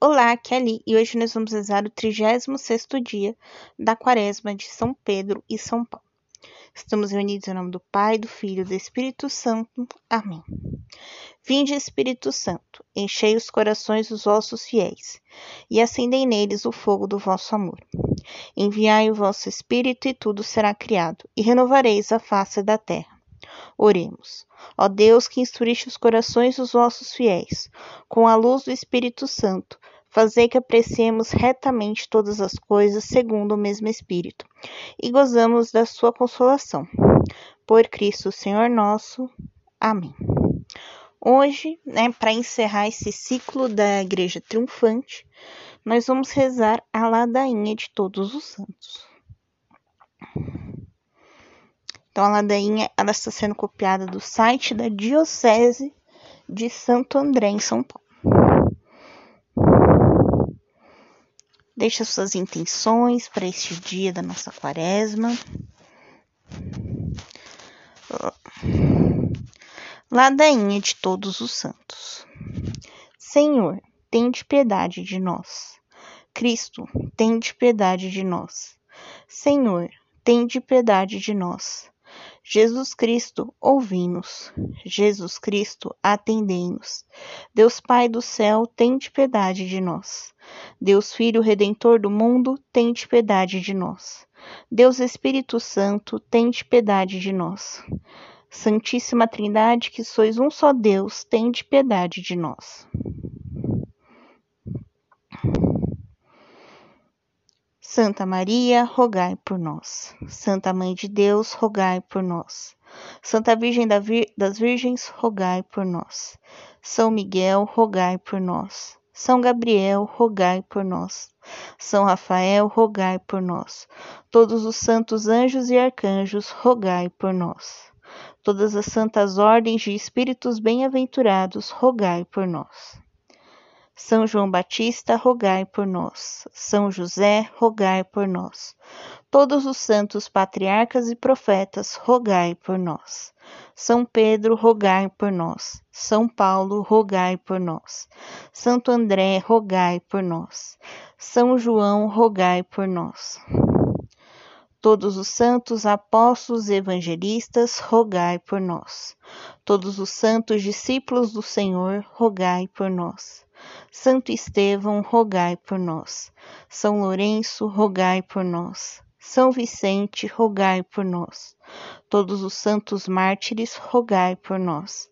Olá, Ali e hoje nós vamos rezar o 36º dia da quaresma de São Pedro e São Paulo. Estamos reunidos em nome do Pai, do Filho e do Espírito Santo. Amém. Vinde, Espírito Santo, enchei os corações dos vossos fiéis e acendei neles o fogo do vosso amor. Enviai o vosso Espírito e tudo será criado e renovareis a face da terra. Oremos. Ó Deus, que instruíste os corações dos vossos fiéis, com a luz do Espírito Santo, fazei que apreciemos retamente todas as coisas segundo o mesmo Espírito e gozamos da sua consolação. Por Cristo, Senhor nosso. Amém. Hoje, né, para encerrar esse ciclo da Igreja Triunfante, nós vamos rezar a ladainha de todos os santos. Então, a ladainha ela está sendo copiada do site da Diocese de Santo André, em São Paulo. Deixa suas intenções para este dia da nossa quaresma. Ladainha de todos os santos. Senhor, tende piedade de nós. Cristo, tende piedade de nós. Senhor, tende piedade de nós. Jesus Cristo, ouvi-nos. Jesus Cristo, atendei-nos. Deus Pai do céu, tende piedade de nós. Deus Filho Redentor do mundo, tende piedade de nós. Deus Espírito Santo, tende piedade de nós. Santíssima Trindade, que sois um só Deus, tende piedade de nós. Santa Maria, rogai por nós. Santa Mãe de Deus, rogai por nós. Santa Virgem das Virgens, rogai por nós. São Miguel, rogai por nós. São Gabriel, rogai por nós. São Rafael, rogai por nós. Todos os santos anjos e arcanjos, rogai por nós. Todas as santas ordens de espíritos bem-aventurados, rogai por nós. São João Batista, rogai por nós. São José, rogai por nós. Todos os santos patriarcas e profetas, rogai por nós. São Pedro, rogai por nós. São Paulo, rogai por nós. Santo André, rogai por nós. São João, rogai por nós. Todos os santos apóstolos e evangelistas, rogai por nós. Todos os santos discípulos do Senhor, rogai por nós. Santo Estevão, rogai por nós. São Lourenço, rogai por nós. São Vicente, rogai por nós. Todos os santos mártires, rogai por nós.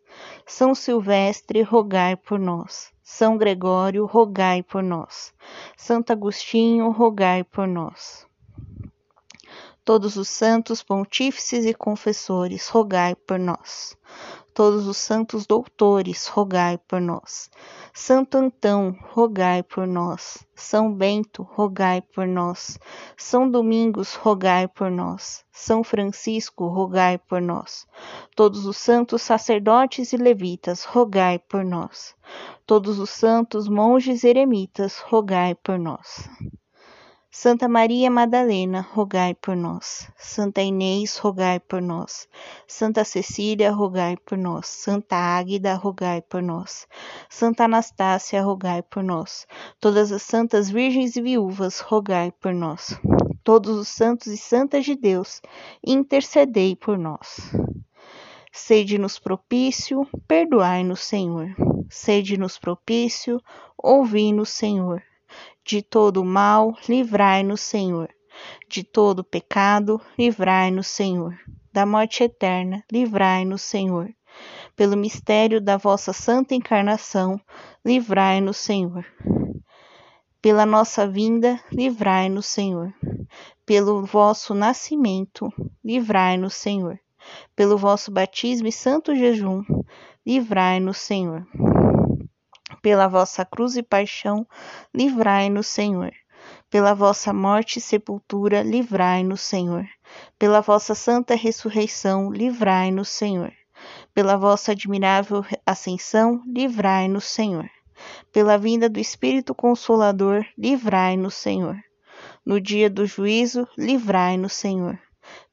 São Silvestre, rogai por nós. São Gregório, rogai por nós. Santo Agostinho, rogai por nós. Todos os santos pontífices e confessores, rogai por nós. Todos os santos doutores, rogai por nós. Santo Antão, rogai por nós. São Bento, rogai por nós. São Domingos, rogai por nós. São Francisco, rogai por nós. Todos os santos sacerdotes e levitas, rogai por nós. Todos os santos monges eremitas, rogai por nós. Santa Maria Madalena, rogai por nós. Santa Inês, rogai por nós. Santa Cecília, rogai por nós. Santa Águida, rogai por nós. Santa Anastácia, rogai por nós. Todas as santas virgens e viúvas, rogai por nós. Todos os santos e santas de Deus, intercedei por nós. Sede-nos propício, perdoai-nos, Senhor. Sede-nos propício, ouvi-nos, Senhor. De todo mal, livrai-nos, Senhor. De todo pecado, livrai-nos, Senhor. Da morte eterna, livrai-nos, Senhor. Pelo mistério da vossa santa encarnação, livrai-nos, Senhor. Pela nossa vinda, livrai-nos, Senhor. Pelo vosso nascimento, livrai-nos, Senhor. Pelo vosso batismo e santo jejum, livrai-nos, Senhor pela vossa cruz e paixão, livrai-nos, Senhor. Pela vossa morte e sepultura, livrai-nos, Senhor. Pela vossa santa ressurreição, livrai-nos, Senhor. Pela vossa admirável ascensão, livrai-nos, Senhor. Pela vinda do Espírito Consolador, livrai-nos, Senhor. No dia do juízo, livrai-nos, Senhor.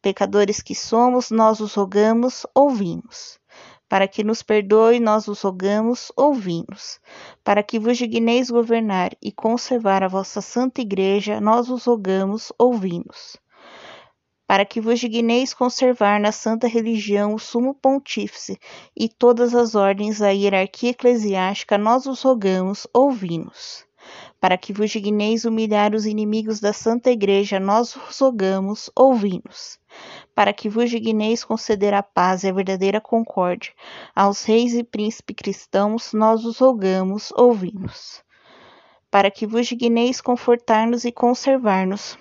Pecadores que somos, nós os rogamos, ouvimos para que nos perdoe, nós os rogamos, ouvi-nos. Para que vos digneis governar e conservar a vossa santa igreja, nós os rogamos, ouvi-nos. Para que vos digneis conservar na santa religião o sumo pontífice e todas as ordens da hierarquia eclesiástica, nós os rogamos, ouvi-nos. Para que vos digneis humilhar os inimigos da santa igreja, nós os rogamos, ouvi-nos para que vos digneis conceder a paz e a verdadeira concórdia. Aos reis e príncipes cristãos, nós os rogamos, ouvimos. Para que vos digneis confortar-nos e conservar-nos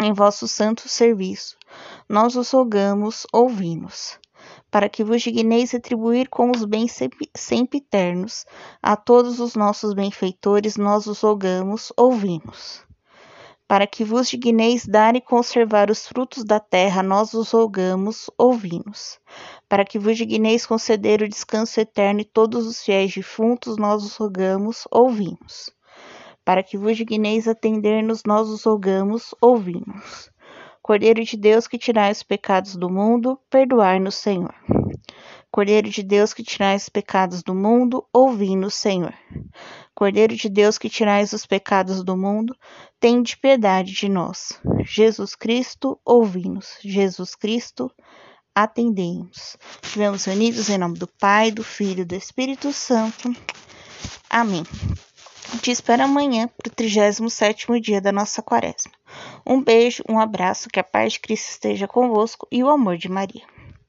em vosso santo serviço, nós os rogamos, ouvimos. Para que vos digneis retribuir com os bens eternos a todos os nossos benfeitores, nós os rogamos, ouvimos para que vos digneis dar e conservar os frutos da terra, nós os rogamos, ouvimos. Para que vos digneis conceder o descanso eterno e todos os fiéis defuntos, nós os rogamos, ouvimos. Para que vos digneis atender-nos, nós os rogamos, ouvimos. Cordeiro de Deus que tirai os pecados do mundo, perdoai-nos, Senhor. Cordeiro de Deus que tirais os pecados do mundo, ouvi-nos, Senhor. Cordeiro de Deus que tirais os pecados do mundo, tende piedade de nós. Jesus Cristo, ouvi-nos. Jesus Cristo, atendei-nos. Estivemos unidos em nome do Pai, do Filho e do Espírito Santo. Amém. Te espero amanhã para o 37 dia da nossa quaresma. Um beijo, um abraço, que a paz de Cristo esteja convosco e o amor de Maria.